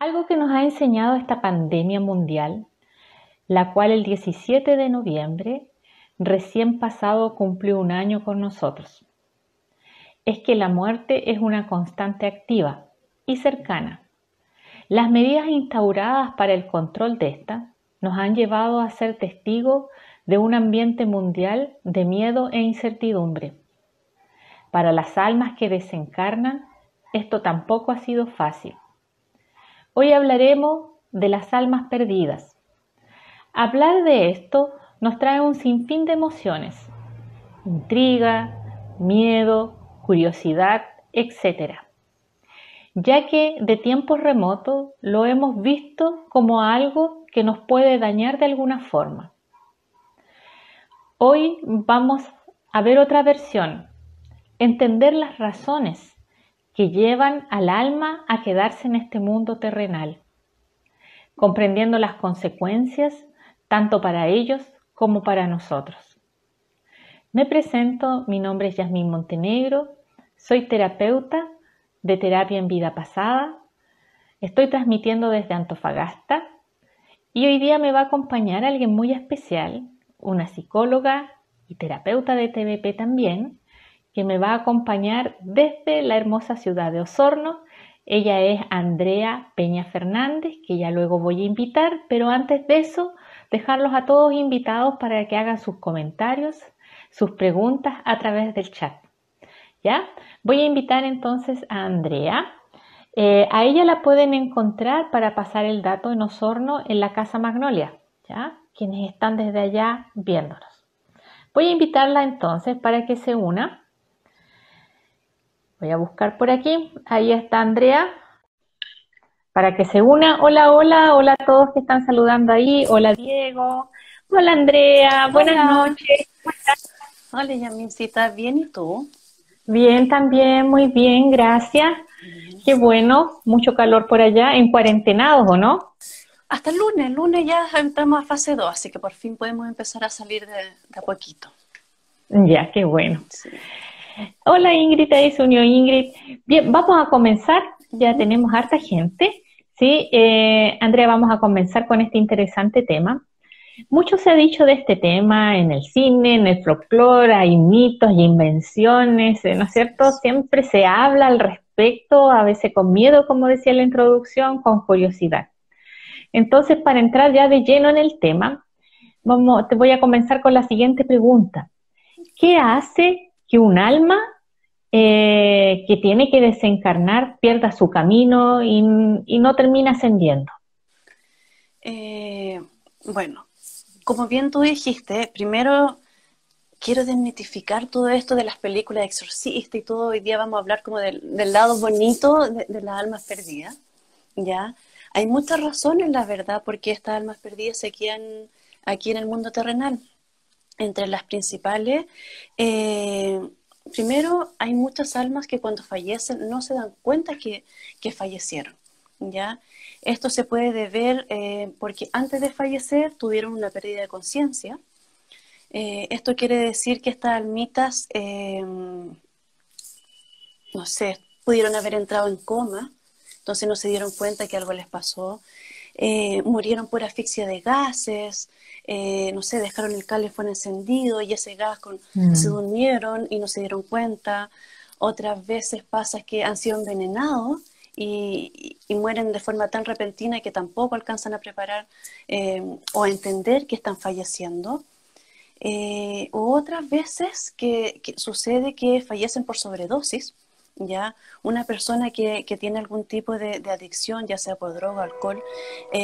Algo que nos ha enseñado esta pandemia mundial, la cual el 17 de noviembre recién pasado cumplió un año con nosotros, es que la muerte es una constante activa y cercana. Las medidas instauradas para el control de esta nos han llevado a ser testigos de un ambiente mundial de miedo e incertidumbre. Para las almas que desencarnan, esto tampoco ha sido fácil. Hoy hablaremos de las almas perdidas. Hablar de esto nos trae un sinfín de emociones, intriga, miedo, curiosidad, etc. Ya que de tiempos remotos lo hemos visto como algo que nos puede dañar de alguna forma. Hoy vamos a ver otra versión, entender las razones que llevan al alma a quedarse en este mundo terrenal, comprendiendo las consecuencias tanto para ellos como para nosotros. Me presento, mi nombre es Yasmín Montenegro, soy terapeuta de terapia en vida pasada, estoy transmitiendo desde Antofagasta y hoy día me va a acompañar alguien muy especial, una psicóloga y terapeuta de TVP también, que me va a acompañar desde la hermosa ciudad de Osorno. Ella es Andrea Peña Fernández, que ya luego voy a invitar, pero antes de eso, dejarlos a todos invitados para que hagan sus comentarios, sus preguntas a través del chat. ¿Ya? Voy a invitar entonces a Andrea. Eh, a ella la pueden encontrar para pasar el dato en Osorno en la Casa Magnolia, ¿ya? Quienes están desde allá viéndonos. Voy a invitarla entonces para que se una. Voy a buscar por aquí. Ahí está Andrea. Para que se una. Hola, hola, hola a todos que están saludando ahí. Hola Diego. Hola Andrea. Buenas noches. Hola Yamincita. ¿Bien y tú? Bien, también, muy bien, gracias. Qué bueno, mucho calor por allá, en cuarentenados, ¿o no? Hasta el lunes, el lunes ya entramos a fase 2, así que por fin podemos empezar a salir de, a poquito. Ya, qué bueno. Hola Ingrid, ahí se unió Ingrid. Bien, vamos a comenzar, ya tenemos harta gente. Sí, eh, Andrea, vamos a comenzar con este interesante tema. Mucho se ha dicho de este tema en el cine, en el folclore, hay mitos y invenciones, ¿no es cierto? Siempre se habla al respecto, a veces con miedo, como decía en la introducción, con curiosidad. Entonces, para entrar ya de lleno en el tema, vamos, te voy a comenzar con la siguiente pregunta. ¿Qué hace que un alma eh, que tiene que desencarnar pierda su camino y, no termina ascendiendo? Eh, bueno, como bien tú dijiste, primero quiero desmitificar todo esto de las películas de y todo. Hoy día vamos a hablar como del, lado bonito de, de, las almas perdidas, ¿ya? Hay muchas razones, la verdad, por qué estas almas perdidas se quedan aquí en el mundo terrenal entre las principales, eh, primero hay muchas almas que cuando fallecen no se dan cuenta que, fallecieron, ¿ya? Esto se puede deber eh, porque antes de fallecer tuvieron una pérdida de conciencia. Eh, esto quiere decir que estas almitas, no sé, pudieron haber entrado en coma, entonces no se dieron cuenta que algo les pasó. Murieron por asfixia de gases, eh, no sé, dejaron el calefón encendido y ese gas con, mm. se durmieron y no se dieron cuenta. Otras veces pasa que han sido envenenados y, mueren de forma tan repentina que tampoco alcanzan a preparar eh, o a entender que están falleciendo. Eh, otras veces que, sucede que fallecen por sobredosis, ¿ya? Una persona que, tiene algún tipo de, adicción, ya sea por droga, alcohol,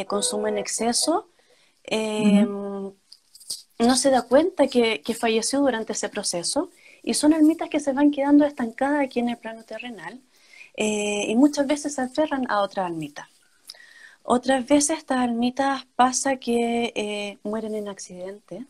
consume en exceso, Em, no se da cuenta que, falleció durante ese proceso y son almitas que se van quedando estancadas aquí en el plano terrenal eh, y muchas veces se aferran a otra almita. Otras veces estas almitas pasa que eh, mueren en accidente,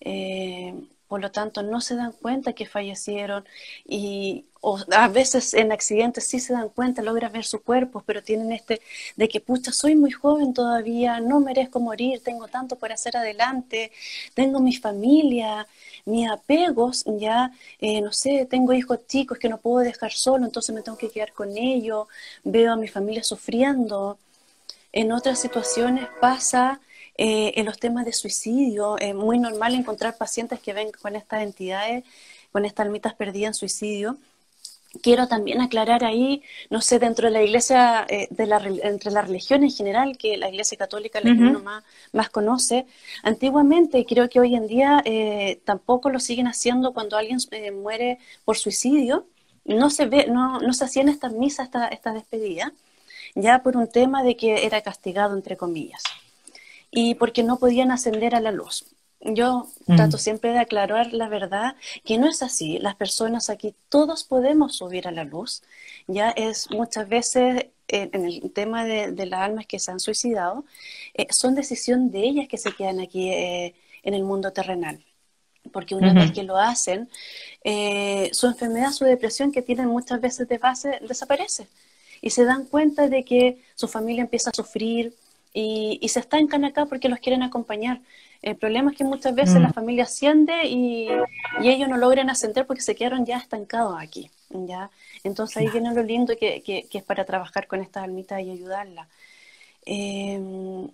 eh, por lo tanto no se dan cuenta que fallecieron y a veces en accidentes sí se dan cuenta, logran ver su cuerpo, pero tienen este de que, pucha, soy muy joven todavía, no merezco morir, tengo tanto por hacer adelante, tengo mi familia, mis apegos, ya, eh, no sé, tengo hijos chicos que no puedo dejar solo, entonces me tengo que quedar con ellos, veo a mi familia sufriendo. en otras situaciones pasa eh, en los temas de suicidio. Es muy normal encontrar pacientes que ven con estas entidades, con estas almitas perdidas en suicidio. Quiero también aclarar ahí, no sé, dentro de la iglesia, eh, de la, entre la religión en general, que la iglesia católica la que uno más, más, conoce, antiguamente, creo que hoy en día eh, tampoco lo siguen haciendo cuando alguien muere por suicidio, no se ve, no, no se hacían estas misas, esta, esta despedida, ya por un tema de que era castigado, entre comillas, y porque no podían ascender a la luz. Yo mm. trato siempre de aclarar la verdad, que no es así. Las personas aquí, todos podemos subir a la luz. Ya es muchas veces eh, en el tema de, las almas que se han suicidado, eh, son decisión de ellas que se quedan aquí eh, en el mundo terrenal porque una vez que lo hacen, eh, su enfermedad, su depresión que tienen muchas veces de base desaparece. Y se dan cuenta de que su familia empieza a sufrir y, se estancan acá porque los quieren acompañar. El problema es que muchas veces la mm. familia asciende y, ellos no logran ascender porque se quedaron ya estancados aquí. ¿ya? Entonces ahí viene lo lindo que, que, es para trabajar con estas almitas y ayudarlas. Em,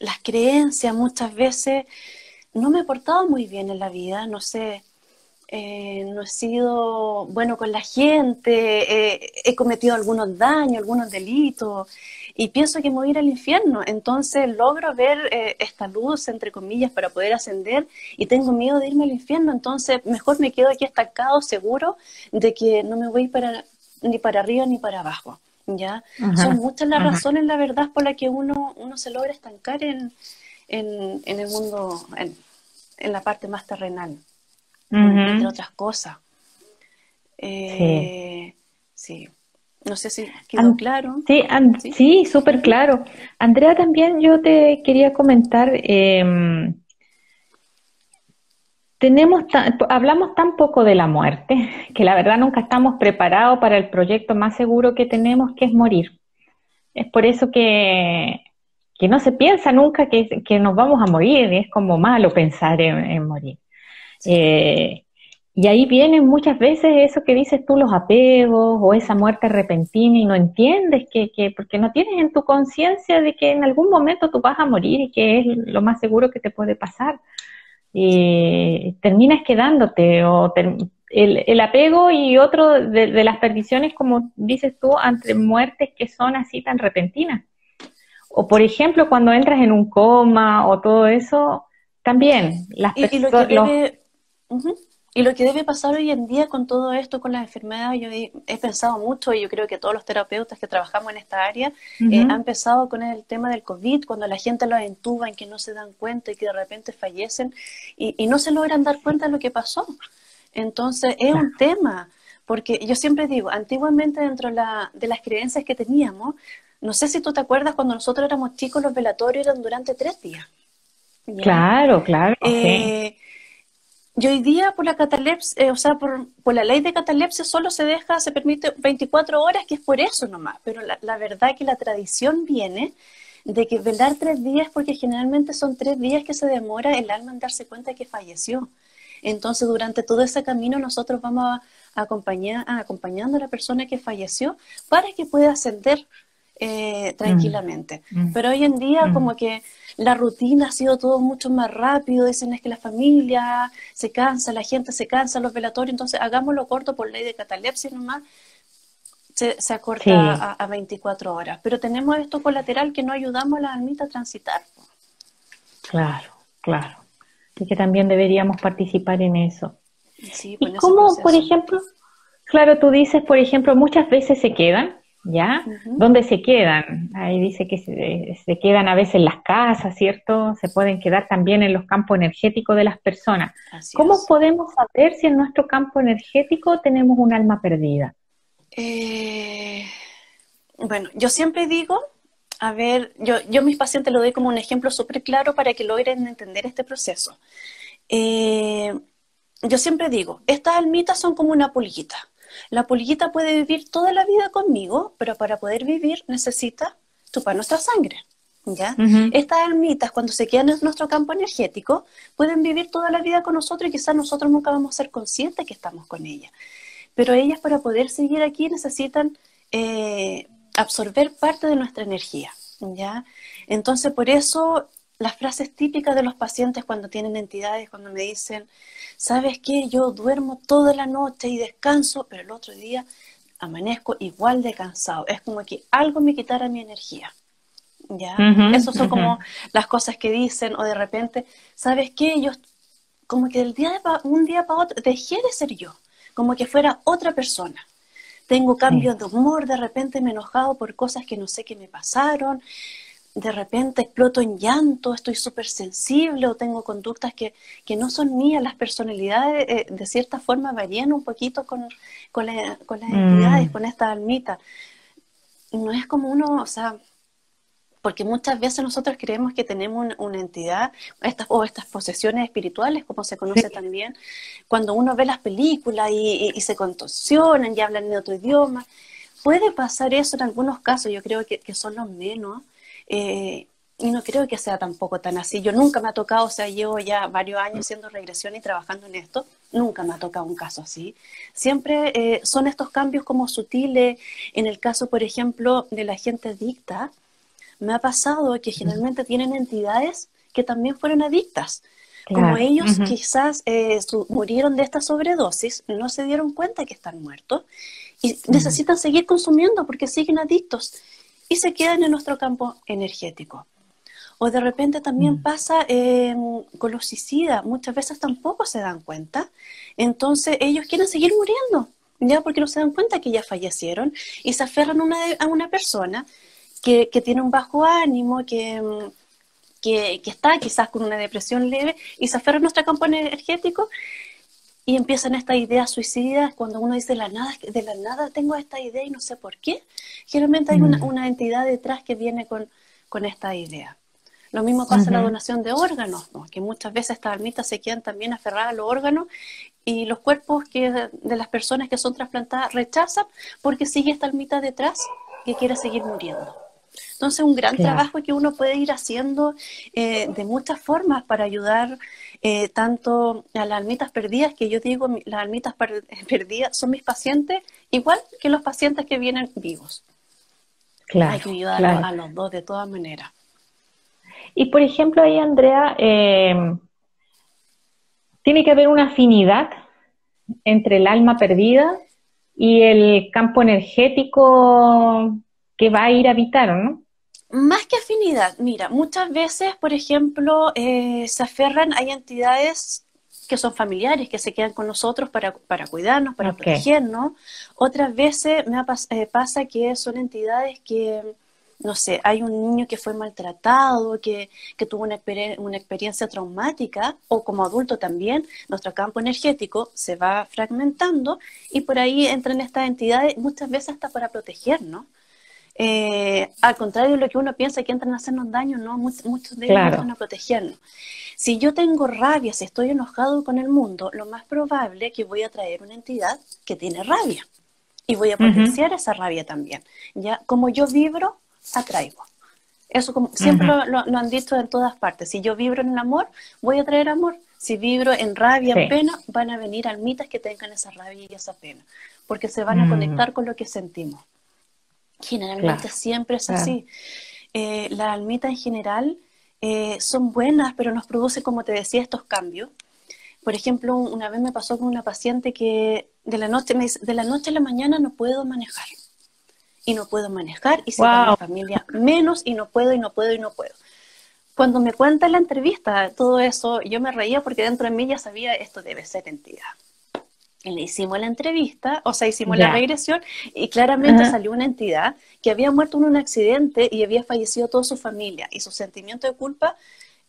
las creencias muchas veces no me he portado muy bien en la vida, no sé, eh, no he sido bueno con la gente, eh, he cometido algunos daños, algunos delitos, y pienso que me voy a ir al infierno. Entonces logro ver eh, esta luz, entre comillas, para poder ascender, y tengo miedo de irme al infierno. Entonces mejor me quedo aquí estancado, seguro de que no me voy para, ni para arriba ni para abajo. ¿ya? Son muchas las razones, la verdad, por las que uno, uno se logra estancar en en, el mundo, en, la parte más terrenal, entre otras cosas. Eh, sí. No sé si quedó claro. Sí, sí, súper claro. Andrea, también yo te quería comentar, em, tenemos hablamos tan poco de la muerte que la verdad nunca estamos preparados para el proyecto más seguro que tenemos, que es morir. Es por eso que que no se piensa nunca que, nos vamos a morir, es como malo pensar en, morir. Eh, y ahí vienen muchas veces eso que dices tú, los apegos o esa muerte repentina y no entiendes que, que porque no tienes en tu conciencia de que en algún momento tú vas a morir y que es lo más seguro que te puede pasar. Y terminas quedándote o el, apego y otro de, de las perdiciones, como dices tú, ante muertes que son así tan repentinas. O por ejemplo, cuando entras en un coma o todo eso, también las y, y lo que debe, lo pasar hoy en día con todo esto, con las enfermedades, yo he, pensado mucho y yo creo que todos los terapeutas que trabajamos en esta área eh, han empezado con el tema del COVID, cuando la gente los entuba en que no se dan cuenta y que de repente fallecen y, y no se logran dar cuenta de lo que pasó. Entonces es un tema, porque yo siempre digo, antiguamente dentro la, de las creencias que teníamos, no sé si tú te acuerdas cuando nosotros éramos chicos, los velatorios eran durante tres días. Claro, claro. Eh, y hoy día por la catalepsia, eh, o sea, por, la ley de catalepsia solo se deja, se permite 24 horas, que es por eso nomás. Pero la, la verdad es que la tradición viene de que velar tres días, porque generalmente son tres días que se demora el alma en darse cuenta de que falleció. Entonces, durante todo ese camino nosotros vamos a acompañar, acompañando a la persona que falleció para que pueda ascender eh, tranquilamente. Mm. Mm. Pero hoy en día mm. como que la rutina ha sido todo mucho más rápido, dicen es que la familia se cansa, la gente se cansa, los velatorios, entonces hagámoslo corto por ley de catalepsia nomás, se, se acorta a, 24 horas. Pero tenemos esto colateral que no ayudamos a la almita a transitar. Claro, claro. Y que también deberíamos participar en eso. Sí, ¿Y cómo, por ejemplo, claro, tú dices, por ejemplo, muchas veces se quedan, ¿ya? ¿Dónde se quedan? Ahí dice que se, quedan a veces en las casas, ¿cierto? Se pueden quedar también en los campos energéticos de las personas. ¿Cómo podemos saber si en nuestro campo energético tenemos un alma perdida? Eh, bueno, yo siempre digo, a ver, yo, yo a mis pacientes lo doy como un ejemplo súper claro para que logren entender este proceso. Eh, yo siempre digo, estas almitas son como una pulguita la pulguita puede vivir toda la vida conmigo, pero para poder vivir necesita chupar nuestra sangre. ¿ya? Estas almitas, cuando se quedan en nuestro campo energético, pueden vivir toda la vida con nosotros y quizás nosotros nunca vamos a ser conscientes que estamos con ellas. Pero ellas para poder seguir aquí necesitan eh, absorber parte de nuestra energía. ¿ya? Entonces, por eso las frases típicas de los pacientes cuando tienen entidades, cuando me dicen, ¿sabes qué? Yo duermo toda la noche y descanso, pero el otro día amanezco igual de cansado. Es como que algo me quitara mi energía. ¿Ya? Esas son como las cosas que dicen, o de repente, ¿sabes qué? Yo, como que del día de un día para otro, dejé de ser yo, como que fuera otra persona. Tengo cambios de humor, de repente me he enojado por cosas que no sé qué me pasaron, de repente exploto en llanto, estoy súper sensible o tengo conductas que, no son mías, las personalidades eh, de cierta forma varían un poquito con, con, con las mm. entidades, con esta almita. No es como uno, o sea, porque muchas veces nosotros creemos que tenemos una, entidad estas, o estas posesiones espirituales, como se conoce también, cuando uno ve las películas y, se contorsionan y hablan en otro idioma. Puede pasar eso en algunos casos, yo creo que, que son los menos, eh, y no creo que sea tampoco tan así. Yo nunca me ha tocado, o sea, llevo ya varios años haciendo regresión y trabajando en esto, nunca me ha tocado un caso así. Siempre eh, son estos cambios como sutiles. En el caso, por ejemplo, de la gente adicta, me ha pasado que generalmente tienen entidades que también fueron adictas. Como ellos quizás eh, murieron de esta sobredosis, no se dieron cuenta que están muertos y necesitan seguir consumiendo porque siguen adictos y se quedan en nuestro campo energético. O de repente también mm. pasa con los suicidas, muchas veces tampoco se dan cuenta, entonces ellos quieren seguir muriendo, ya porque no se dan cuenta que ya fallecieron y se aferran a una persona que, tiene un bajo ánimo, que, que, que, está quizás con una depresión leve y se aferra a nuestro campo energético y empiezan estas ideas suicidas cuando uno dice la nada, de la nada tengo esta idea y no sé por qué. Generalmente hay una, mm. una entidad detrás que viene con, con esta idea. Lo mismo pasa en la donación de órganos, que muchas veces estas almitas se quedan también aferradas a los órganos y los cuerpos que de las personas que son trasplantadas rechazan porque sigue esta almita detrás que quiere seguir muriendo. Entonces, un gran trabajo que uno puede ir haciendo eh, de muchas formas para ayudar eh, tanto a las almitas perdidas, que yo digo, las almitas perdidas son mis pacientes, igual que los pacientes que vienen vivos. Claro, Hay que ayudar a los dos de todas maneras. Y por ejemplo, ahí, Andrea, eh, tiene que haber una afinidad entre el alma perdida y el campo energético que va a ir a habitar, ¿no? Más que afinidad, mira, muchas veces, por ejemplo, eh, se aferran, hay entidades que son familiares, que se quedan con nosotros para, para cuidarnos, para protegernos. Otras veces me eh, pasa que son entidades que, no sé, hay un niño que fue maltratado, que, que tuvo una, una experiencia traumática, o como adulto también, nuestro campo energético se va fragmentando y por ahí entran estas entidades, muchas veces hasta para protegernos. Eh, al contrario de lo que uno piensa que entran a hacernos daño, no, muchos, de ellos van a protegernos. Si yo tengo rabia, si estoy enojado con el mundo, lo más probable es que voy a traer una entidad que tiene rabia y voy a potenciar esa rabia también. Ya, como yo vibro, atraigo. Eso como siempre lo, han dicho en todas partes. Si yo vibro en amor, voy a traer amor. Si vibro en rabia, en pena, van a venir almitas que tengan esa rabia y esa pena, porque se van a conectar con lo que sentimos. Generalmente siempre es así. Eh, las almitas en general eh, son buenas, pero nos produce, como te decía, estos cambios. Por ejemplo, una vez me pasó con una paciente que de la noche, de la noche a la mañana no puedo manejar. Y no puedo manejar, y se wow. mi familia menos, y no puedo, y no puedo, y no puedo. Cuando me cuenta en la entrevista todo eso, yo me reía porque dentro de mí ya sabía esto debe ser entidad le hicimos la entrevista, o sea, hicimos la regresión y claramente salió una entidad que había muerto en un accidente y había fallecido toda su familia y su sentimiento de culpa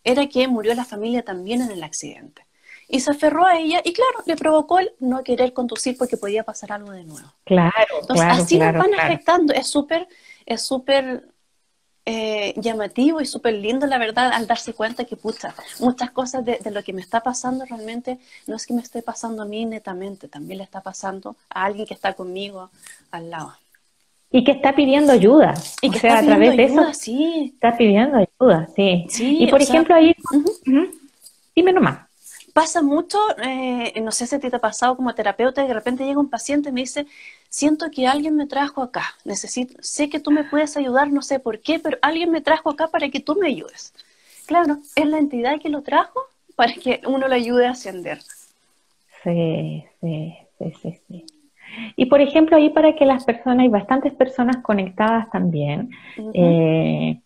era que murió la familia también en el accidente. Y se aferró a ella y claro, le provocó el no querer conducir porque podía pasar algo de nuevo. Claro, Entonces, así nos van afectando. Es súper, es súper eh, llamativo y súper lindo, la verdad, al darse cuenta que, pucha, muchas cosas de, lo que me está pasando realmente no es que me esté pasando a mí netamente, también le está pasando a alguien que está conmigo al lado. Y que está pidiendo ayuda. Y que sea, a través de eso sí. está pidiendo ayuda, sí. y por ejemplo, ahí, dime nomás. Pasa mucho, eh, no sé si te ha pasado como terapeuta, y de repente llega un paciente y me dice, siento que alguien me trajo acá, necesito, sé que tú me puedes ayudar, no sé por qué, pero alguien me trajo acá para que tú me ayudes. Claro, es la entidad que lo trajo para que uno lo ayude a ascender. Sí, sí, sí, sí, sí. Y por ejemplo, ahí para que las personas, hay bastantes personas conectadas también, eh,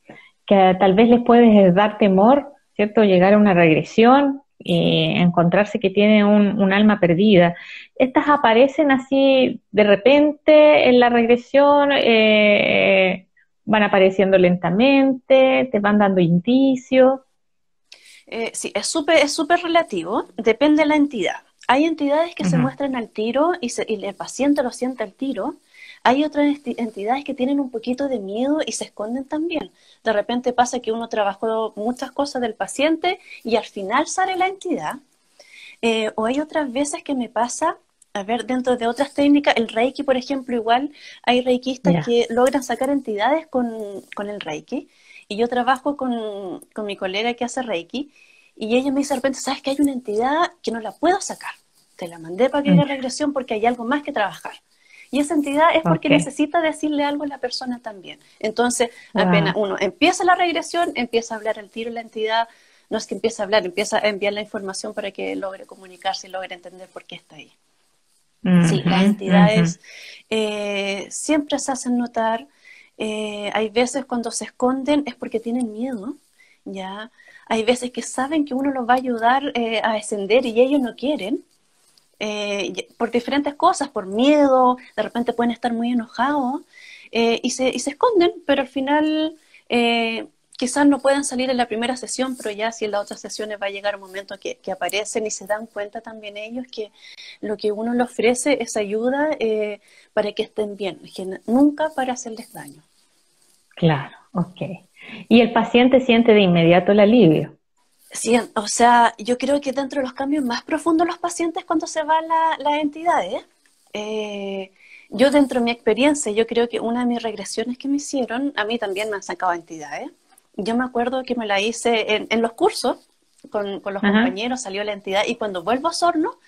que tal vez les puede dar temor, ¿cierto? Llegar a una regresión y encontrarse que tiene un, alma perdida. Estas aparecen así de repente en la regresión, eh, van apareciendo lentamente, te van dando indicios. Eh, sí, es súper es súper relativo, depende de la entidad. Hay entidades que se muestran al tiro y, el paciente lo siente al tiro. Hay otras entidades que tienen un poquito de miedo y se esconden también. De repente pasa que uno trabajó muchas cosas del paciente y al final sale la entidad. Eh, o hay otras veces que me pasa, a ver, dentro de otras técnicas, el Reiki, por ejemplo, igual hay reikistas que logran sacar entidades con, el Reiki. Y yo trabajo con, con mi colega que hace Reiki y ella me dice de repente, ¿sabes que hay una entidad que no la puedo sacar? Te la mandé para que haga mm. regresión porque hay algo más que trabajar. Y esa entidad es porque necesita decirle algo a la persona también. Entonces, apenas uno empieza la regresión, empieza a hablar al tiro la entidad, no es que empiece a hablar, empieza a enviar la información para que logre comunicarse y logre entender por qué está ahí. sí, las entidades eh, siempre se hacen notar. Eh, hay veces cuando se esconden es porque tienen miedo, ¿ya? Hay veces que saben que uno los va a ayudar eh, a ascender y ellos no quieren, eh, por diferentes cosas, por miedo, de repente pueden estar muy enojados eh, y, se, y, se, esconden, pero al final quizás no puedan salir en la primera sesión, pero ya si en las otras sesiones va a llegar un momento que, que aparecen y se dan cuenta también ellos que lo que uno les ofrece es ayuda para que estén bien, nunca para hacerles daño. Claro, ok. Y el paciente siente de inmediato el alivio. Sí, o sea, yo creo que dentro de los cambios más profundos los pacientes cuando se van las la entidades, eh, yo dentro de mi experiencia, yo creo que una de mis regresiones que me hicieron, a mí también me han sacado entidades. Yo me acuerdo que me la hice en, los cursos con, los compañeros, salió la entidad y cuando vuelvo a Sorno,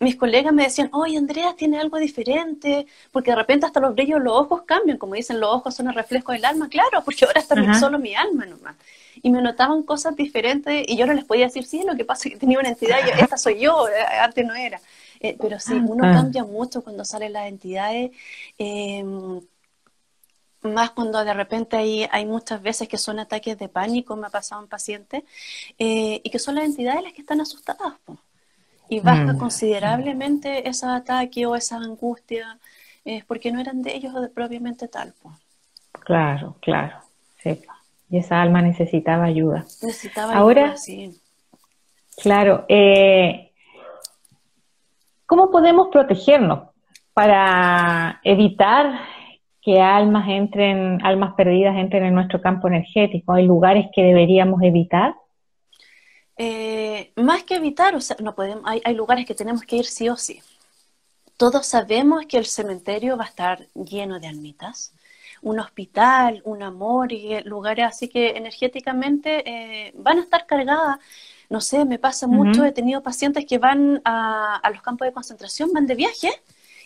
mis colegas me decían, oye, Andrea, tiene algo diferente, porque de repente hasta los brillos los ojos cambian, como dicen, los ojos son el reflejo del alma, claro, porque ahora está solo mi alma nomás. Y me notaban cosas diferentes y yo no les podía decir, sí, lo que pasa es que tenía una entidad, y esta soy yo, eh, antes no era. Eh, pero sí, uno ah. cambia mucho cuando salen las entidades. Em, más cuando de repente hay, hay muchas veces que son ataques de pánico, me ha pasado un paciente, eh, y que son las entidades las que están asustadas y baja mm. considerablemente ese ataque o esa angustia, es porque no eran de ellos propiamente tal. Pues. Claro, claro, Y esa alma necesitaba ayuda. Necesitaba Ahora, ayuda, sí. Claro, eh, ¿cómo podemos protegernos para evitar que almas entren, almas perdidas entren en nuestro campo energético? ¿Hay lugares que deberíamos evitar? Eh, más que evitar, o sea, no podemos, hay, lugares que tenemos que ir sí o sí. Todos sabemos que el cementerio va a estar lleno de almitas. Un hospital, un amor, y lugares así que energéticamente eh, van a estar cargadas. No sé, me pasa mucho, he tenido pacientes que van a, los campos de concentración, van de viaje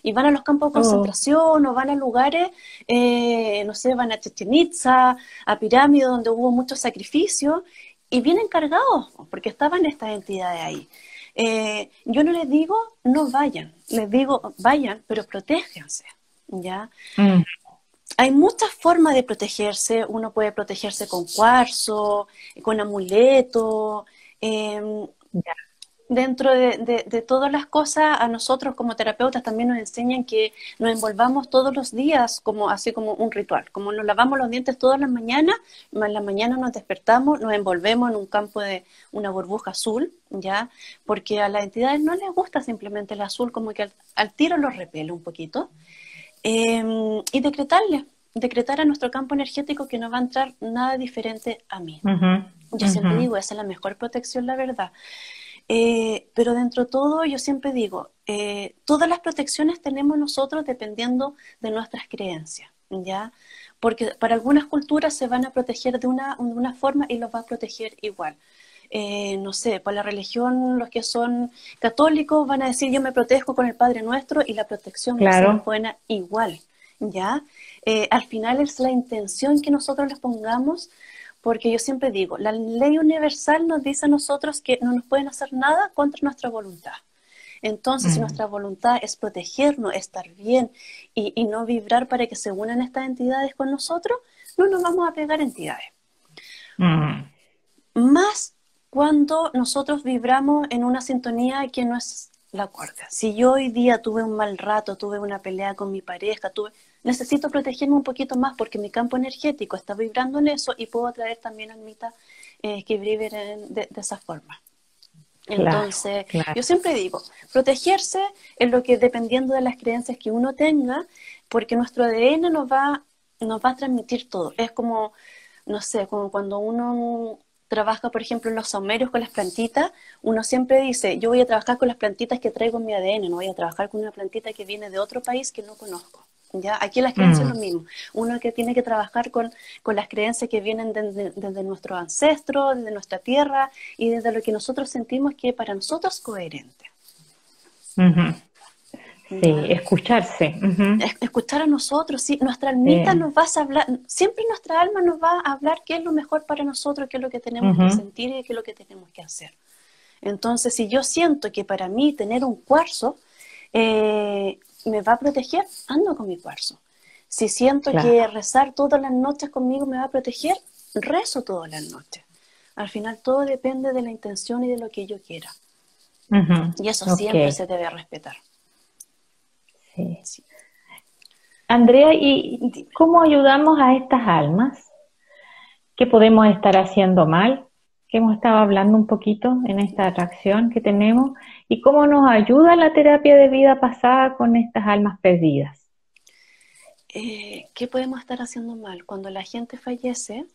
y van a los campos de oh. concentración o van a lugares, eh, no sé, van a Chichen Itza, a Pirámide, donde hubo mucho sacrificio y vienen cargados, porque estaban estas entidades ahí. Eh, yo no les digo no vayan, les digo vayan, pero protéjanse, ¿ya? Mm. Hay muchas formas de protegerse, uno puede protegerse con cuarzo, con amuleto, eh, dentro de, todas las cosas, a nosotros como terapeutas también nos enseñan que nos envolvamos todos los días, como así como un ritual. Como nos lavamos los dientes todas las mañanas, en la mañana nos despertamos, nos envolvemos en un campo de una burbuja azul, ¿ya? Porque a las entidades no les gusta simplemente el azul, como que al, tiro los repele un poquito. Em, y decretarle, decretar a nuestro campo energético que no va a entrar nada diferente a mí. Yo siempre digo, esa es la mejor protección, la verdad. Eh, pero dentro de todo, yo siempre digo, eh, todas las protecciones tenemos nosotros dependiendo de nuestras creencias, ¿ya? Porque para algunas culturas se van a proteger de una, de una forma y los va a proteger igual. eh, no sé, por la religión, los que son católicos van a decir yo me protejo con el Padre Nuestro y la protección claro. va buena igual, ¿ya? Eh, al final es la intención que nosotros les pongamos, porque yo siempre digo, la ley universal nos dice a nosotros que no nos pueden hacer nada contra nuestra voluntad. Entonces, si mm. nuestra voluntad es protegernos, estar bien y, no vibrar para que se unan estas entidades con nosotros, no nos vamos a pegar entidades. Mm. Más cuando nosotros vibramos en una sintonía que no es la cuarta. Si yo hoy día tuve un mal rato, tuve una pelea con mi pareja, tuve, necesito protegerme un poquito más porque mi campo energético está vibrando en eso y puedo atraer también almitas eh, que vibren de esa forma. Entonces, yo siempre digo, protegerse es lo que dependiendo de las creencias que uno tenga, porque nuestro ADN nos va, nos va a transmitir todo. Es como, no sé, como cuando uno trabaja, por ejemplo, en los saumerios con las plantitas, uno siempre dice, yo voy a trabajar con las plantitas que traigo en mi ADN, no voy a trabajar con una plantita que viene de otro país que no conozco. ¿Ya? Aquí las creencias es lo mm. mismo. Uno que tiene que trabajar con, las creencias que vienen desde, desde nuestros ancestros, desde nuestra tierra y desde lo que nosotros sentimos que para nosotros es coherente. Sí, escucharse. Escuchar a nosotros, sí. Nuestra almita nos va a hablar, siempre nuestra alma nos va a hablar qué es lo mejor para nosotros, qué es lo que tenemos que sentir y qué es lo que tenemos que hacer. Entonces, si yo siento que para mí tener un cuarzo eh, me va a proteger, ando con mi cuarzo. Si siento que rezar todas las noches conmigo me va a proteger, rezo todas las noches. Al final todo depende de la intención y de lo que yo quiera. Y eso siempre se debe respetar. Sí. Andrea, ¿y cómo ayudamos a estas almas? ¿Qué podemos estar haciendo mal? Que hemos estado hablando un poquito en esta atracción que tenemos y cómo nos ayuda la terapia de vida pasada con estas almas perdidas. Eh, ¿Qué podemos estar haciendo mal? Cuando la gente fallece,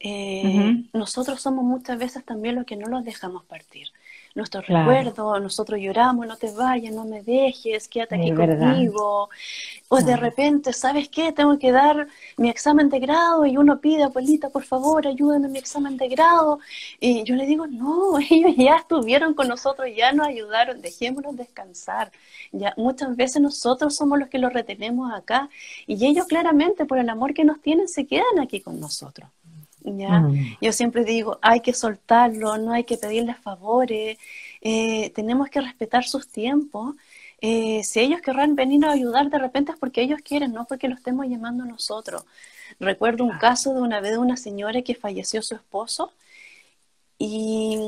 eh, nosotros somos muchas veces también los que no los dejamos partir nuestros recuerdos, nosotros lloramos, no te vayas, no me dejes, quédate aquí conmigo. O de repente, ¿sabes qué? Tengo que dar mi examen de grado y uno pide, abuelita, por favor, ayúdame en mi examen de grado. Y yo le digo, no, ellos ya estuvieron con nosotros, ya nos ayudaron, dejémonos descansar. Ya muchas veces nosotros somos los que los retenemos acá y ellos claramente por el amor que nos tienen se quedan aquí con nosotros. ¿Ya? Mm. Yo siempre digo, hay que soltarlo, no hay que pedirles favores, eh, tenemos que respetar sus tiempos. Eh, si ellos querrán venir a ayudar de repente es porque ellos quieren, no porque lo estemos llamando nosotros. Recuerdo un caso de una vez de una señora que falleció su esposo y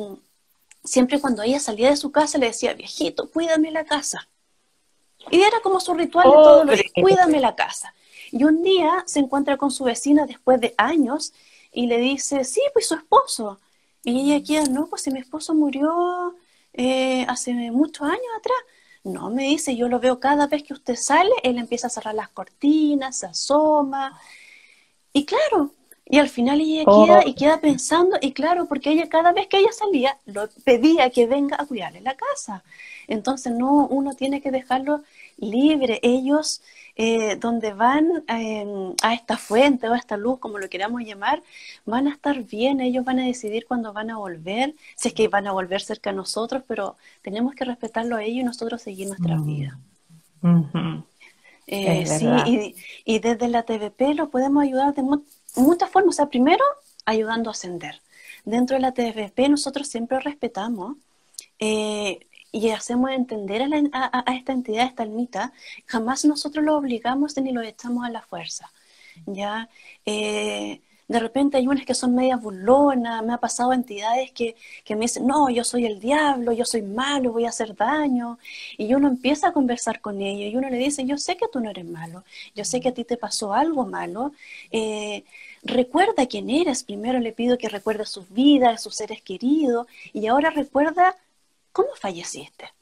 siempre cuando ella salía de su casa le decía, viejito, cuídame la casa. Y era como su ritual de todos los días, cuídame la casa. Y un día se encuentra con su vecina después de años y le dice, sí, pues su esposo. Y ella queda, no, pues si mi esposo murió eh, hace muchos años atrás. No, me dice, yo lo veo cada vez que usted sale, él empieza a cerrar las cortinas, se asoma. Y claro, y al final ella queda y queda pensando, y claro, porque ella cada vez que ella salía, lo pedía que venga a cuidarle la casa. Entonces, no, uno tiene que dejarlo libre. Ellos eh, donde van em, a esta fuente o a esta luz, como lo queramos llamar, van a estar bien, ellos van a decidir cuándo van a volver, si es que van a volver cerca de nosotros, pero tenemos que respetarlo a ellos y nosotros seguir nuestra mm. vida. Eh, sí, y, desde la TVP lo podemos ayudar de muchas formas. O sea, primero, ayudando a ascender. Dentro de la TVP nosotros siempre respetamos eh, y hacemos entender a, esta entidad, a esta almita, jamás nosotros lo obligamos ni lo echamos a la fuerza. ¿ya? Eh, de repente hay unas que son medias burlonas, me ha pasado entidades que, me dicen, no, yo soy el diablo, yo soy malo, voy a hacer daño. Y uno empieza a conversar con ellos y uno le dice, yo sé que tú no eres malo, yo sé que a ti te pasó algo malo. Eh, recuerda quién eres, primero le pido que recuerde sus vidas, sus seres queridos, y ahora recuerda ¿cómo falleciste?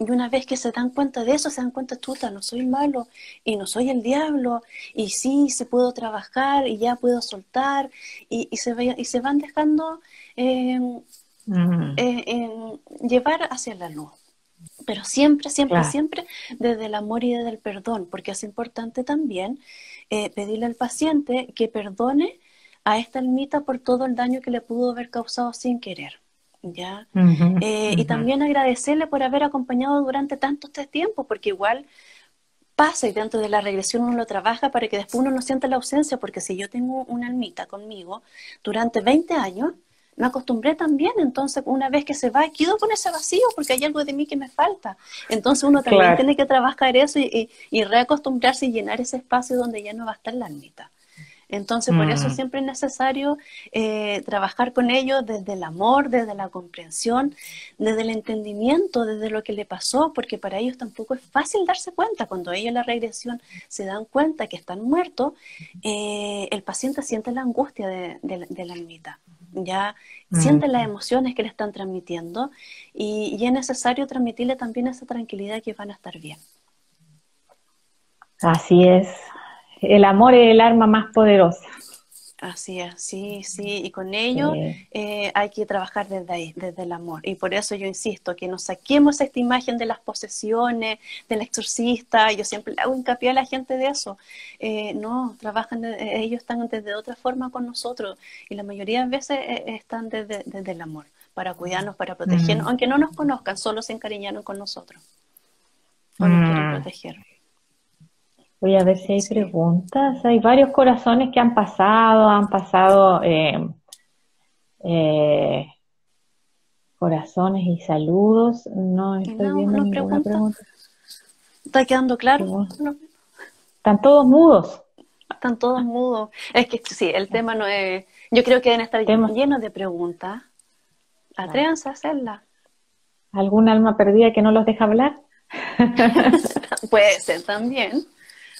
Y una vez que se dan cuenta de eso, se dan cuenta, chuta, no soy malo y no soy el diablo, y sí, se puedo trabajar y ya puedo soltar, y, se, y se van dejando em, eh, llevar hacia la luz. Pero siempre, siempre, siempre desde el amor y desde el perdón, porque es importante también eh, pedirle al paciente que perdone a esta almita por todo el daño que le pudo haber causado sin querer. ¿Ya? Eh, y también agradecerle por haber acompañado durante tanto este tiempo, porque igual pasa y dentro de la regresión uno lo trabaja para que después uno no sienta la ausencia, porque si yo tengo una almita conmigo durante 20 años, me acostumbré también, entonces una vez que se va, quedo con ese vacío porque hay algo de mí que me falta. Entonces uno también tiene que trabajar eso y, y, reacostumbrarse y llenar ese espacio donde ya no va a estar la almita. Entonces, por eso mm. siempre es necesario eh, trabajar con ellos desde el amor, desde la comprensión, desde el entendimiento, desde lo que le pasó, porque para ellos tampoco es fácil darse cuenta. Cuando ellos en la regresión se dan cuenta que están muertos, eh, el paciente siente la angustia de, la almita ya mm. siente las emociones que le están transmitiendo y, y, es necesario transmitirle también esa tranquilidad que van a estar bien. Así es, el amor es el arma más poderosa. Así es, sí, sí, y con ello eh, hay que trabajar desde ahí, desde el amor. Y por eso yo insisto, que nos saquemos esta imagen de las posesiones, del exorcista, yo siempre le hago hincapié a la gente de eso. Eh, no, trabajan, ellos están desde otra forma con nosotros y la mayoría de veces eh, están desde, el amor, para cuidarnos, para protegernos, mm. aunque no nos conozcan, solo se encariñaron con nosotros. O nos quieren mm. proteger. Voy a ver si hay preguntas. Hay varios corazones que han pasado, han pasado eh, eh, corazones y saludos. No estoy viendo ninguna pregunta. ¿Está quedando claro? Están todos mudos. Están todos mudos. Es que sí, el tema no es... Yo creo que deben estar llenos de preguntas. Atrévanse a hacerla. ¿Algún alma perdida que no los deja hablar? Puede ser también.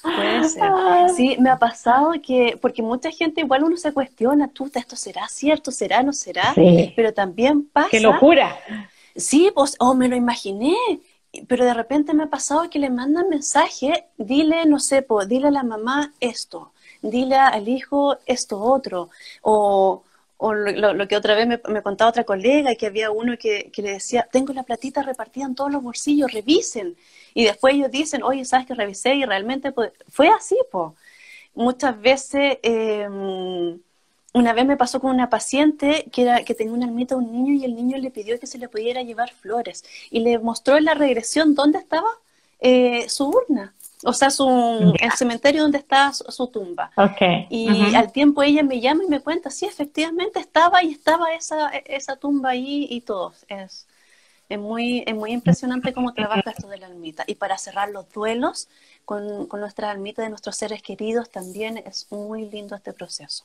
Puede ser. Sí, me ha pasado que, porque mucha gente igual uno se cuestiona, tú, esto será cierto, será, no será, pero también pasa. ¡Qué locura! Sí, pues, oh, me lo imaginé, pero de repente me ha pasado que le mandan mensaje, dile, no sé, pues, dile a la mamá esto, dile al hijo esto otro, o, o lo, que otra vez me, contaba otra colega, que había uno que, que le decía, tengo la platita repartida en todos los bolsillos, revisen. Y después ellos dicen, oye, ¿sabes que revisé? Y realmente fue así, po. Muchas veces, em, una vez me pasó con una paciente que, era, que tenía una almita a un niño y el niño le pidió que se le pudiera llevar flores. Y le mostró en la regresión dónde estaba eh, su urna. O sea, su, el cementerio donde está su, tumba. Okay. Y al tiempo ella me llama y me cuenta, sí, efectivamente estaba y estaba esa, esa tumba ahí y todo. Es, es muy, es muy impresionante cómo trabaja esto de la almita. Y para cerrar los duelos con, con nuestra almita de nuestros seres queridos también es muy lindo este proceso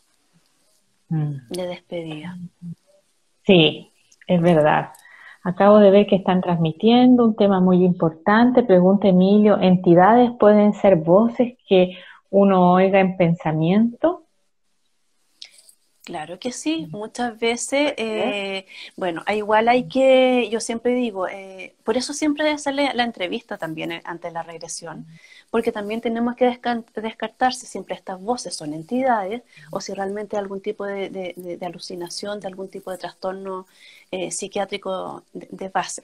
mm. de despedida. Sí, es verdad. Acabo de ver que están transmitiendo un tema muy importante. Pregunta Emilio, ¿entidades pueden ser voces que uno oiga en pensamiento? Claro que sí, muchas veces, eh, bueno, igual hay que, yo siempre digo, eh, por eso siempre debe hacerle la entrevista también eh, ante la regresión, porque también tenemos que descartar si siempre estas voces son entidades o si realmente hay algún tipo de, alucinación, de algún tipo de trastorno psiquiátrico de base.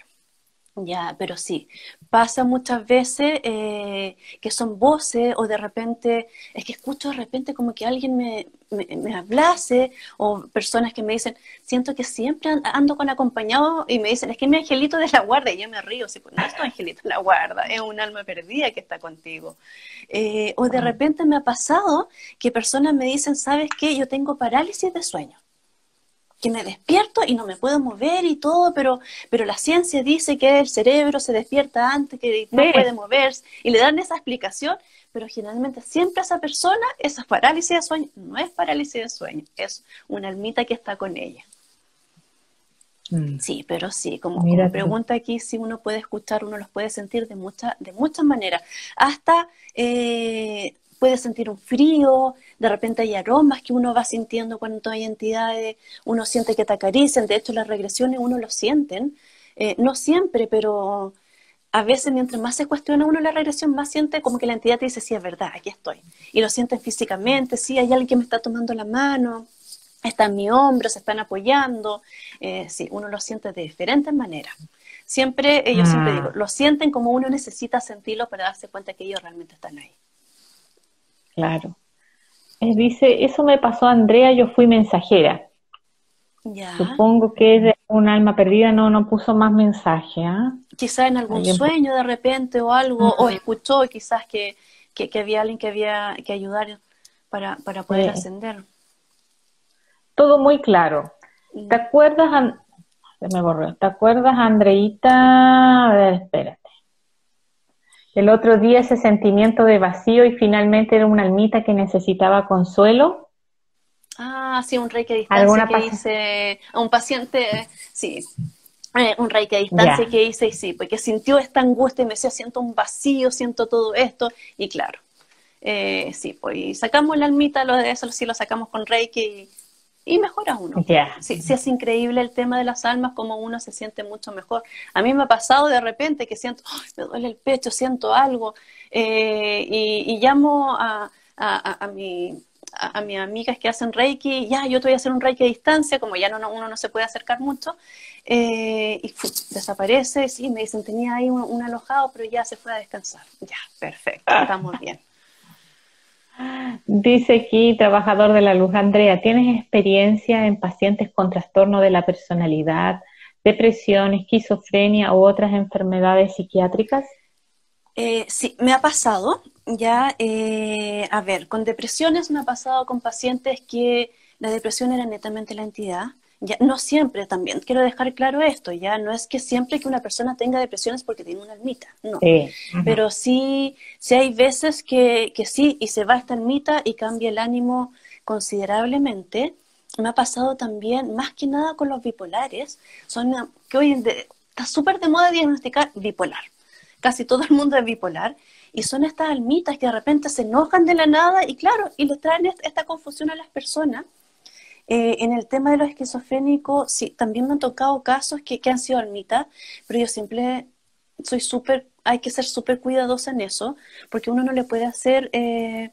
Ya, pero sí, pasa muchas veces eh, que son voces o de repente, es que escucho de repente como que alguien me, me, hablase o personas que me dicen, siento que siempre ando con acompañado y me dicen, es que mi angelito de la guarda y yo me río, pues, no es tu angelito de la guarda, es un alma perdida que está contigo. Eh, o de repente me ha pasado que personas me dicen, ¿sabes qué? Yo tengo parálisis de sueño que me despierto y no me puedo mover y todo, pero, pero la ciencia dice que el cerebro se despierta antes, que no puede moverse, y le dan esa explicación, pero generalmente siempre esa persona, esa parálisis de sueño, no es parálisis de sueño, es una almita que está con ella. Mm. Sí, pero sí, como, pregunta aquí, si uno puede escuchar, uno los puede sentir de, muchas de muchas maneras. Hasta eh, puede sentir un frío, de repente hay aromas que uno va sintiendo cuando hay entidades, uno siente que te acarician, de hecho las regresiones uno lo sienten, eh, no siempre, pero a veces mientras más se cuestiona uno la regresión, más siente como que la entidad te dice, sí, es verdad, aquí estoy. Y lo sienten físicamente, sí, hay alguien que me está tomando la mano, está en mi hombro, se están apoyando, eh, sí, uno lo siente de diferentes maneras. Siempre, ellos siempre digo, mm. lo sienten como uno necesita sentirlo para darse cuenta que ellos realmente están ahí. Claro. dice, eso me pasó a Andrea, yo fui mensajera. Supongo que es de un alma perdida no, no puso más mensaje. ¿ah? Quizá en algún sueño de repente o algo, o escuchó quizás que, que, había alguien que había que ayudar para, para poder ascender. Todo muy claro. Mm. ¿Te acuerdas, me borró, ¿te acuerdas, Andreita? A ver, espérate. El otro día ese sentimiento de vacío y finalmente era una almita que necesitaba consuelo. Ah, sí, un rey que distancia que hice a un paciente, sí, eh, un rey que distancia que hice, sí, porque sintió esta angustia y me decía, siento un vacío, siento todo esto, y claro, eh, sí, pues sacamos la almita, lo de eso sí lo sacamos con Reiki y y mejora uno. Sí, sí, es increíble el tema de las almas, como uno se siente mucho mejor. A mí me ha pasado de repente que siento, me duele el pecho, siento algo, eh, y, llamo a, a, a, mi, a, mis amigas que hacen Reiki, ya, yo te voy a hacer un Reiki a distancia, como ya no, uno no se puede acercar mucho, eh, y desaparece, sí, me dicen, tenía ahí un, un alojado, pero ya se fue a descansar. Ya, perfecto, estamos bien. Dice aquí, trabajador de la luz, Andrea, ¿tienes experiencia en pacientes con trastorno de la personalidad, depresión, esquizofrenia u otras enfermedades psiquiátricas? Eh, sí, me ha pasado. Ya, eh, a ver, con depresiones me ha pasado con pacientes que la depresión era netamente la entidad ya, no siempre también, quiero dejar claro esto, ya no es que siempre que una persona tenga depresión es porque tiene una almita, no. Pero sí, sí hay veces que, que sí, y se va esta almita y cambia el ánimo considerablemente. Me ha pasado también, más que nada con los bipolares, son que hoy está súper de moda diagnosticar bipolar. Casi todo el mundo es bipolar. Y son estas almitas que de repente se enojan de la nada y claro, y les traen esta confusión a las personas eh, en el tema de los esquizofrénicos, sí, también me han tocado casos que, han sido almitas, pero yo siempre soy súper, hay que ser súper cuidadosa en eso, porque uno no le puede hacer eh,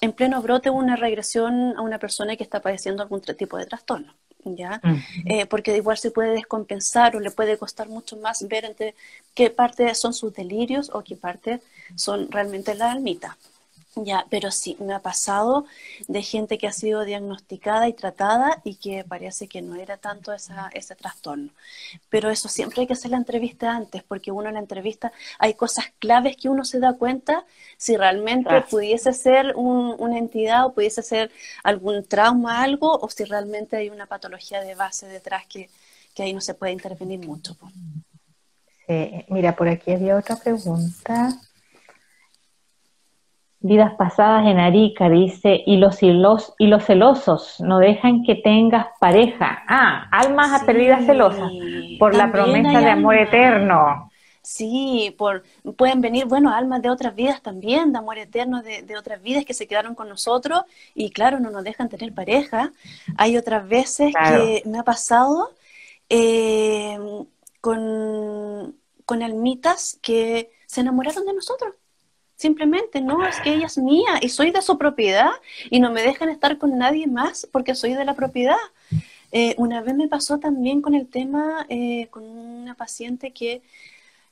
en pleno brote una regresión a una persona que está padeciendo algún tipo de trastorno. ¿ya? Eh, porque igual se puede descompensar o le puede costar mucho más ver entre qué parte son sus delirios o qué parte son realmente la almita. Ya, pero sí, me ha pasado de gente que ha sido diagnosticada y tratada y que parece que no era tanto esa, ese trastorno. Pero eso siempre hay que hacer la entrevista antes, porque uno en la entrevista hay cosas claves que uno se da cuenta si realmente pudiese ser una entidad o pudiese ser algún trauma, algo, o si realmente hay una patología de base detrás que, que ahí no se puede intervenir mucho. Sí, mira, por aquí había otra pregunta. Vidas pasadas en Arica, dice, y los, y y los celosos no dejan que tengas pareja. Ah, almas perdidas celosas por la promesa de amor eterno. Sí, por, pueden venir, bueno, almas de otras vidas también, de amor eterno, de, otras vidas que se quedaron con nosotros y claro, no nos dejan tener pareja. Hay otras veces que me ha pasado eh, con, con almitas que se enamoraron de nosotros Simplemente, no, es que ella es mía y soy de su propiedad y no me dejan estar con nadie más porque soy de la propiedad. Eh, una vez me pasó también con el tema, eh, con una paciente que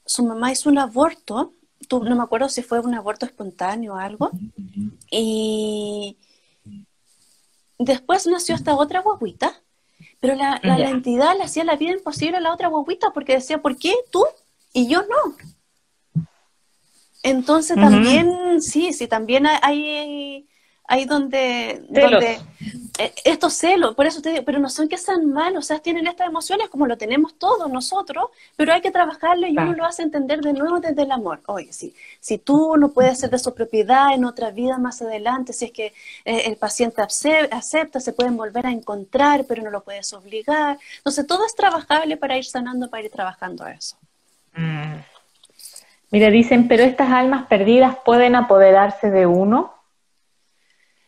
su mamá hizo un aborto, no me acuerdo si fue un aborto espontáneo o algo, y después nació esta otra guaguita, pero la, la entidad le hacía la vida imposible a la otra guaguita porque decía, ¿por qué tú y yo no? Entonces también, sí, sí, también hay, hay donde, donde eh, estos celos, por eso te digo, pero no son que sean malos, o sea, tienen estas emociones como lo tenemos todos nosotros, pero hay que trabajarlo y uno lo hace entender de nuevo desde el amor. Oye, sí, si tú no puedes ser de su propiedad en otra vida más adelante, si es que eh, el paciente acepta, se pueden volver a encontrar, pero no lo puedes obligar. Entonces, todo es trabajable para ir sanando, para ir trabajando eso. Mm. Mira, dicen, pero estas almas perdidas pueden apoderarse de uno.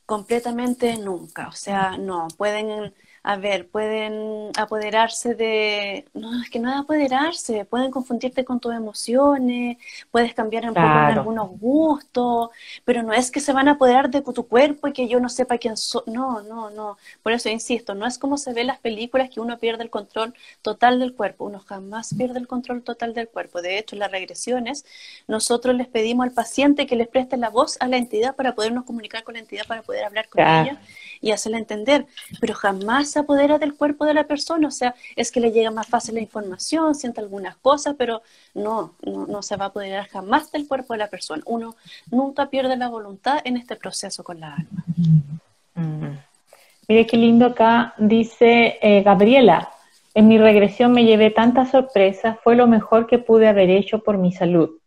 Completamente nunca, o sea, no, pueden a ver, pueden apoderarse de, no, es que no es apoderarse, pueden confundirte con tus emociones, puedes cambiar un poco en algunos gustos, pero no es que se van a apoderar de tu cuerpo y que yo no sepa quién soy, no, no, no, por eso insisto, no es como se ve en las películas que uno pierde el control total del cuerpo, uno jamás pierde el control total del cuerpo, de hecho en las regresiones nosotros les pedimos al paciente que les preste la voz a la entidad para podernos comunicar con la entidad, para poder hablar con ella y hacerle entender, pero jamás se apodera del cuerpo de la persona, o sea, es que le llega más fácil la información, siente algunas cosas, pero no, no, se va a apoderar jamás del cuerpo de la persona. Uno nunca pierde la voluntad en este proceso con la alma. Mm. Mire qué lindo acá dice eh, Gabriela. En mi regresión me llevé tantas sorpresas, fue lo mejor que pude haber hecho por mi salud.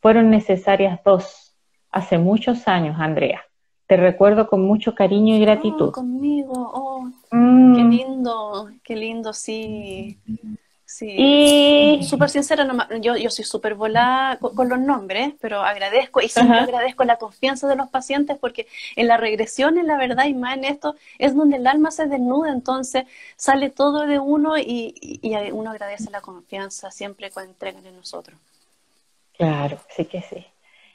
Fueron necesarias dos, hace muchos años, Andrea. Te recuerdo con mucho cariño y gratitud. Oh, conmigo, oh, mm. qué lindo, qué lindo, sí. Sí. Y súper sincera, yo, yo soy súper volada con, los nombres, pero agradezco y siempre agradezco la confianza de los pacientes porque en la regresión, en la verdad y más en esto, es donde el alma se desnuda, entonces sale todo de uno y, y uno agradece la confianza siempre cuando entregan en nosotros. Claro, sí que sí.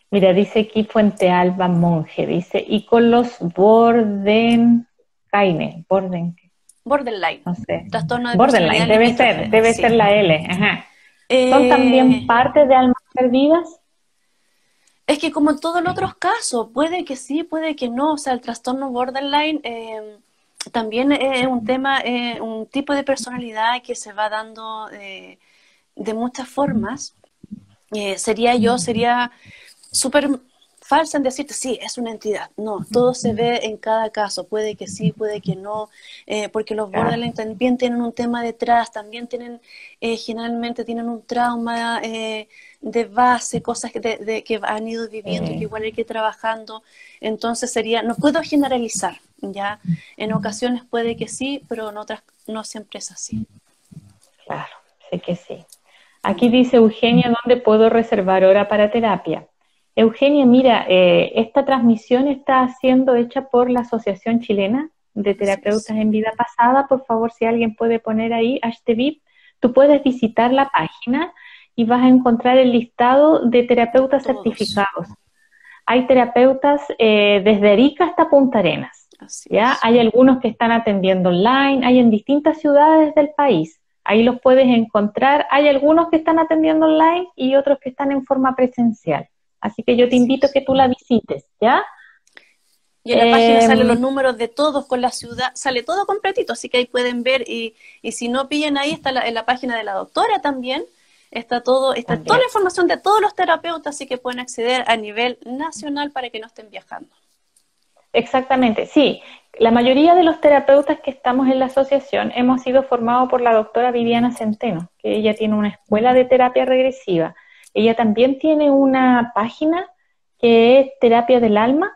Mira, dice aquí Fuente Alba Monje, dice, y con los Borden, Borden, Borderline. No sé. Trastorno de Borderline, debe ser, debe ser la L. Ajá. ¿Son eh, también parte de almas perdidas? Es que como en todos los otros casos, puede que sí, puede que no. O sea, el trastorno borderline eh, también es un tema, eh, un tipo de personalidad que se va dando de muchas formas. sería yo, sería súper falsa en decirte, sí, es una entidad. No, todo se ve en cada caso. Puede que sí, puede que no, eh, porque los borderline también tienen un tema detrás, también tienen, eh, generalmente tienen un trauma eh, de base, cosas que, de, que han ido viviendo, que igual hay que ir trabajando. Entonces sería, no puedo generalizar, ¿ya? En ocasiones puede que sí, pero en otras no siempre es así. Claro, sé que sí. Aquí dice Eugenia, ¿dónde puedo reservar hora para terapia? Eugenia, mira, eh, esta transmisión está siendo hecha por la Asociación Chilena de Terapeutas en Vida Pasada. Por favor, si alguien puede poner ahí HTVIP, tú puedes visitar la página y vas a encontrar el listado de terapeutas certificados. Hay terapeutas eh, desde Arica hasta Punta Arenas. ¿ya? Hay algunos que están atendiendo online, hay en distintas ciudades del país. Ahí los puedes encontrar. Hay algunos que están atendiendo online y otros que están en forma presencial. Así que yo te invito a que tú la visites, ¿ya? Y en la página salen los em, números de todos con la ciudad, sale todo completito, así que ahí pueden ver y, y si no pillan ahí está en la página de la doctora también, está todo, está toda la información de todos los terapeutas, así que pueden acceder a nivel nacional para que no estén viajando. Exactamente, sí. La mayoría de los terapeutas que estamos en la asociación hemos sido formados por la doctora Viviana Centeno, que ella tiene una escuela de terapia regresiva ella también tiene una página que es terapia del alma.org.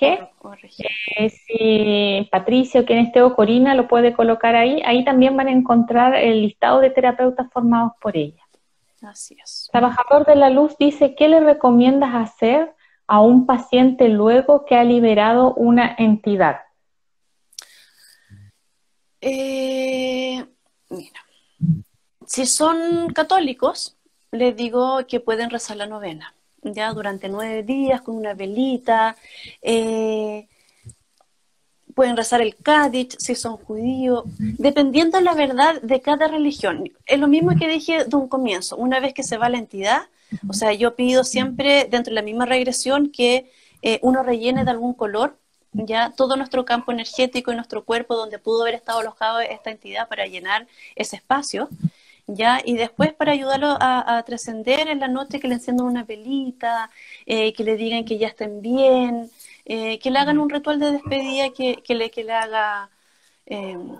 Eh, si Patricia o quien esté o Corina lo puede colocar ahí, ahí también van a encontrar el listado de terapeutas formados por ella. Así es. Trabajador de la luz dice, ¿qué le recomiendas hacer a un paciente luego que ha liberado una entidad? Eh, mira, si son católicos, les digo que pueden rezar la novena, ya durante nueve días con una velita. Eh, pueden rezar el Kaddish si son judíos, dependiendo la verdad de cada religión. Es lo mismo que dije de un comienzo, una vez que se va la entidad, o sea, yo pido siempre dentro de la misma regresión que eh, uno rellene de algún color ya todo nuestro campo energético y nuestro cuerpo donde pudo haber estado alojado esta entidad para llenar ese espacio. ¿Ya? Y después para ayudarlo a, trascender en la noche que le enciendan una velita, eh, que le digan que ya estén bien, eh, que le hagan un ritual de despedida que, le, que le haga em,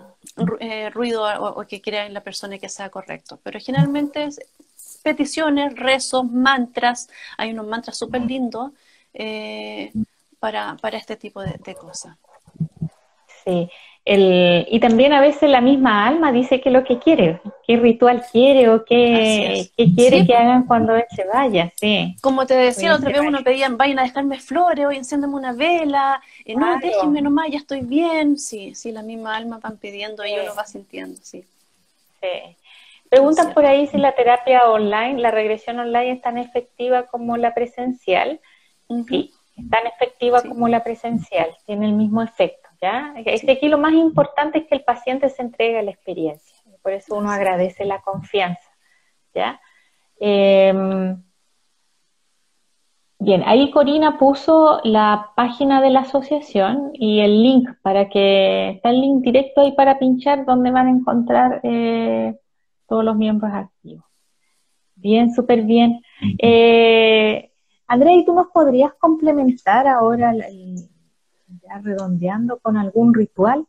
eh, ruido o, que crea en la persona que sea correcto. Pero generalmente es peticiones, rezos, mantras, hay unos mantras súper lindos para, para este tipo de, de cosas. Sí, y también a veces la misma alma dice que lo que quiere, qué ritual quiere o qué, quiere que hagan cuando él se vaya, sí. Como te decía, otra vez uno pedían, vayan a dejarme flores, hoy enciéndeme una vela, eh, no, déjenme nomás, ya estoy bien, sí, sí, la misma alma van pidiendo y uno va sintiendo, sí. Sí. Preguntan por ahí si la terapia online, la regresión online es tan efectiva como la presencial. Sí, es tan efectiva como la presencial, tiene el mismo efecto. ¿Ya? aquí lo más importante es que el paciente se entregue a la experiencia, por eso uno agradece la confianza, ¿ya? Em, Bien, ahí Corina puso la página de la asociación y el link para que está el link directo ahí para pinchar donde van a encontrar eh, todos los miembros activos. Bien, súper bien. Eh, Andrea, ¿y tú nos podrías complementar ahora, ya redondeando, con algún ritual?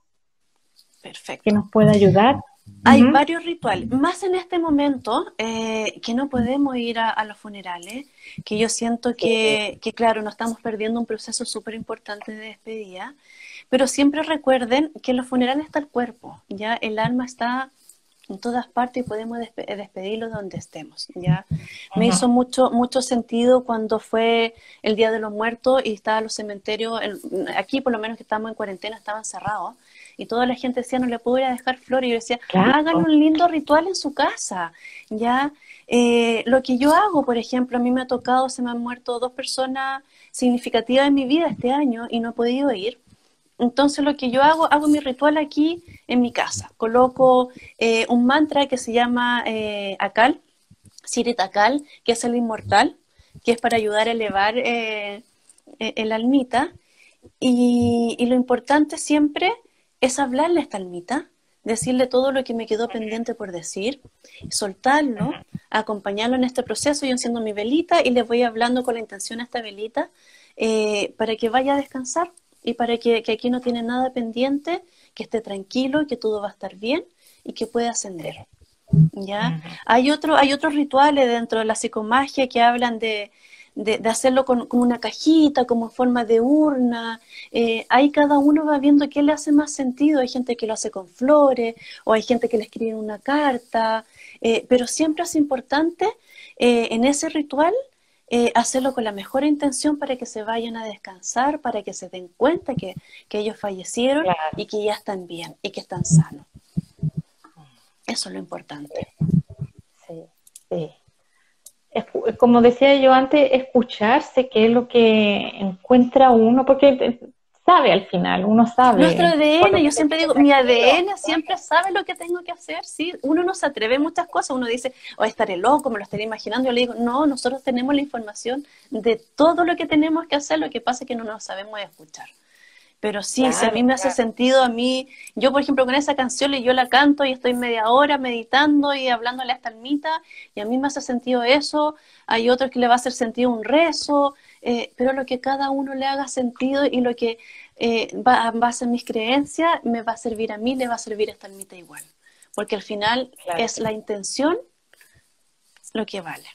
Perfecto. Que nos pueda ayudar. Hay varios rituales, más en este momento eh, que no podemos ir a, los funerales, que yo siento que, que, claro, nos estamos perdiendo un proceso súper importante de despedida, pero siempre recuerden que en los funerales está el cuerpo, ya el alma está en todas partes y podemos despedirlo donde estemos. ¿ya? Me hizo mucho, mucho sentido cuando fue el Día de los Muertos y estaban los cementerios, aquí por lo menos que estamos en cuarentena, estaban cerrados. Y toda la gente decía, no le puedo ir a dejar flores. Y yo decía, hagan un lindo ritual en su casa. ¿ya? Eh, lo que yo hago, por ejemplo, a mí me ha tocado, se me han muerto dos personas significativas en mi vida este año y no he podido ir. Entonces lo que yo hago, hago mi ritual aquí en mi casa. Coloco eh, un mantra que se llama eh, Akal, Sirit Akal, que es el inmortal, que es para ayudar a elevar eh, e, el almita. Y, lo importante siempre es hablarle a esta almita, decirle todo lo que me quedó pendiente por decir, soltarlo, acompañarlo en este proceso. Yo enciendo mi velita y le voy hablando con la intención a esta velita para que vaya a descansar y para que, aquí no tiene nada pendiente, que esté tranquilo, que todo va a estar bien y que pueda ascender. ¿ya? hay, otro, hay otros rituales dentro de la psicomagia que hablan de, de, hacerlo con, una cajita, como forma de urna. Eh, ahí cada uno va viendo qué le hace más sentido. Hay gente que lo hace con flores o hay gente que le escribe una carta, eh, pero siempre es importante eh, en ese ritual eh, hacerlo con la mejor intención para que se vayan a descansar, para que se den cuenta que, ellos fallecieron y que ya están bien y que están sanos. Eso es lo importante. Sí, sí. Como decía yo antes, escucharse, qué es lo que encuentra uno, porque sabe al final, uno sabe. Nuestro ADN, yo siempre digo, mi ADN siempre sabe lo que tengo que hacer, ¿sí? Uno no se atreve a muchas cosas, uno dice, o oh, estaré loco, me lo estaré imaginando, yo le digo, no, nosotros tenemos la información de todo lo que tenemos que hacer, lo que pasa es que no nos sabemos escuchar. Pero sí, si a mí me hace sentido, a mí, yo por ejemplo con esa canción yo la canto y estoy media hora meditando y hablándole a esta almita, y a mí me hace sentido eso, hay otros que le va a hacer sentido un rezo, eh, pero lo que cada uno le haga sentido y lo que eh, va, a ser mis creencias me va a servir a mí, le va a servir a esta almita igual. Porque al final es la intención lo que vale.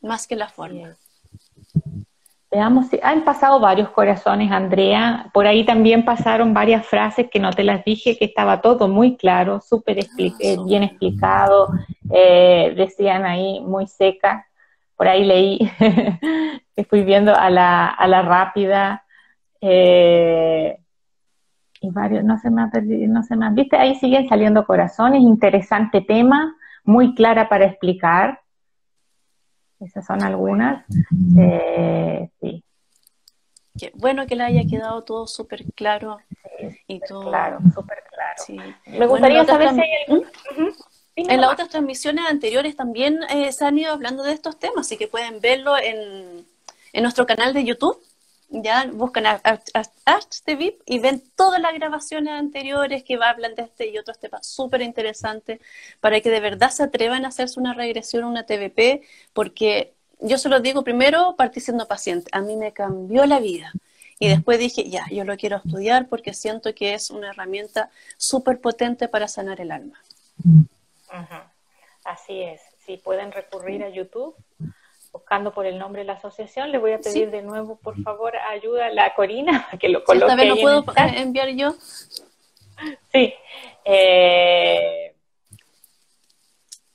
Más que la forma. Veamos si han pasado varios corazones, Andrea. Por ahí también pasaron varias frases que no te las dije, que estaba todo muy claro, súper ah, bien explicado. Eh, decían ahí muy seca por ahí leí que fui viendo a la, a la rápida eh, y varios, no se me ha perdido, no se me han, viste, ahí siguen saliendo corazones, interesante tema, muy clara para explicar. Esas son algunas. Eh, sí. Qué bueno que le haya quedado todo súper claro. y todo... Claro, súper claro. Me gustaría saber si hay algún... ¿Mm? En las otras transmisiones anteriores también eh, se han ido hablando de estos temas, así que pueden verlo en, nuestro canal de YouTube. Ya buscan Arch TV y ven todas las grabaciones anteriores que hablan de este y otros temas súper interesantes para que de verdad se atrevan a hacerse una regresión, una TVP, porque yo se lo digo primero, partí siendo paciente. A mí me cambió la vida. Y después dije, ya, yo lo quiero estudiar porque siento que es una herramienta súper potente para sanar el alma. Así es. Si pueden recurrir a YouTube buscando por el nombre de la asociación, le voy a pedir de nuevo, por favor, ayuda a la Corina que lo coloque. vez lo puedo enviar yo. Sí. Eh,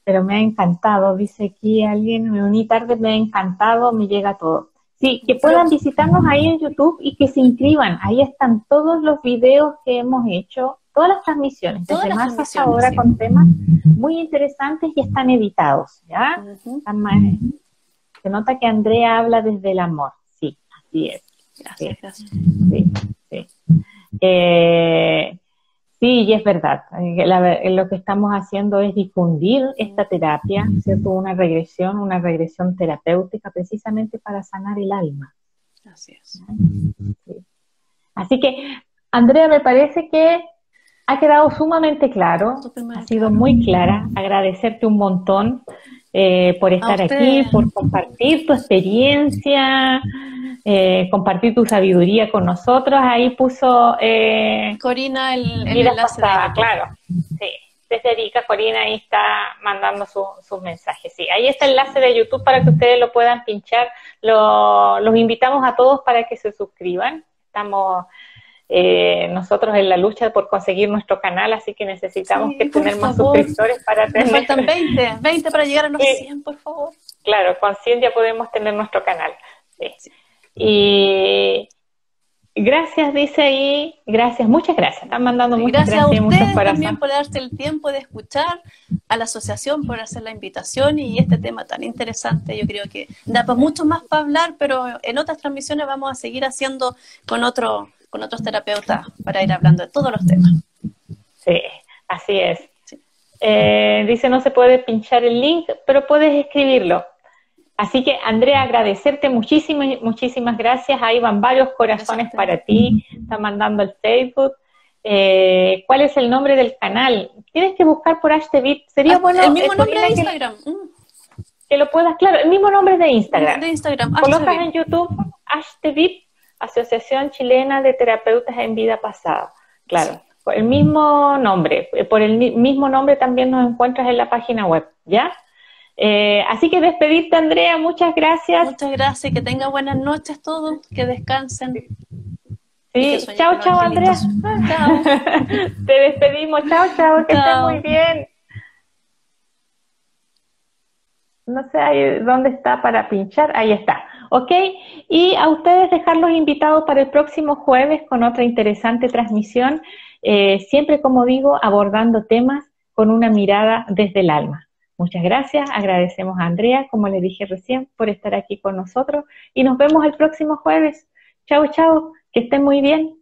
pero me ha encantado, dice aquí alguien, me uní tarde, me ha encantado, me llega todo. Sí, que puedan visitarnos ahí en YouTube y que se inscriban. Ahí están todos los videos que hemos hecho todas las transmisiones, desde más hasta ahora con temas muy interesantes y están editados, ¿ya? Se nota que Andrea habla desde el amor, sí, así es. Gracias, gracias. Sí, sí. Eh, Sí, y es verdad. Eh, lo que estamos haciendo es difundir esta terapia, ¿cierto? Una regresión, una regresión terapéutica precisamente para sanar el alma. Así es. Así que, Andrea, me parece que ha quedado sumamente claro, ha sido muy clara. Agradecerte un montón eh, por estar aquí, por compartir tu experiencia, eh, compartir tu sabiduría con nosotros. Ahí puso eh, Corina el, enlace. claro, sí. Desde Erika, Corina ahí está mandando sus su mensajes. Sí, ahí está el enlace de YouTube para que ustedes lo puedan pinchar. los invitamos a todos para que se suscriban. Estamos eh, nosotros en la lucha por conseguir nuestro canal, así que necesitamos que tener más suscriptores para tener... Nos faltan 20, 20 para llegar a los 100, por favor. Claro, con 100 ya podemos tener nuestro canal. Sí. Y gracias, dice ahí, gracias, muchas gracias. Están mandando muchas gracias. Gracias a ustedes también por darse el tiempo de escuchar, a la asociación por hacer la invitación y este tema tan interesante. Yo creo que da pues mucho más para hablar, pero en otras transmisiones vamos a seguir haciendo con otro con otros terapeutas para ir hablando de todos los temas. Sí, así es. Eh, dice no se puede pinchar el link, pero puedes escribirlo. Así que, Andrea, agradecerte muchísimas, muchísimas gracias. Ahí van varios corazones para ti. Está mandando el Facebook. Eh, ¿Cuál es el nombre del canal? Tienes que buscar por HTV. Sería ah, bueno. El mismo nombre de Instagram. Que, lo puedas, claro, el mismo nombre de Instagram. De Instagram. Colocas en YouTube HTV, Asociación Chilena de Terapeutas en Vida Pasada. Claro. Por el mismo nombre, por el mismo nombre también nos encuentras en la página web, ¿ya? Eh, así que despedirte, Andrea, muchas gracias. Muchas gracias, que tenga buenas noches todos, que descansen. Sí, chao, chao, Andrea. Chao. Te despedimos, chao, chao, que estés muy bien. No sé dónde está para pinchar, ahí está. ¿Ok? Y a ustedes dejarlos invitados para el próximo jueves con otra interesante transmisión, eh, siempre como digo, abordando temas con una mirada desde el alma. Muchas gracias, agradecemos a Andrea, como le dije recién, por estar aquí con nosotros y nos vemos el próximo jueves. Chao, chao, que estén muy bien.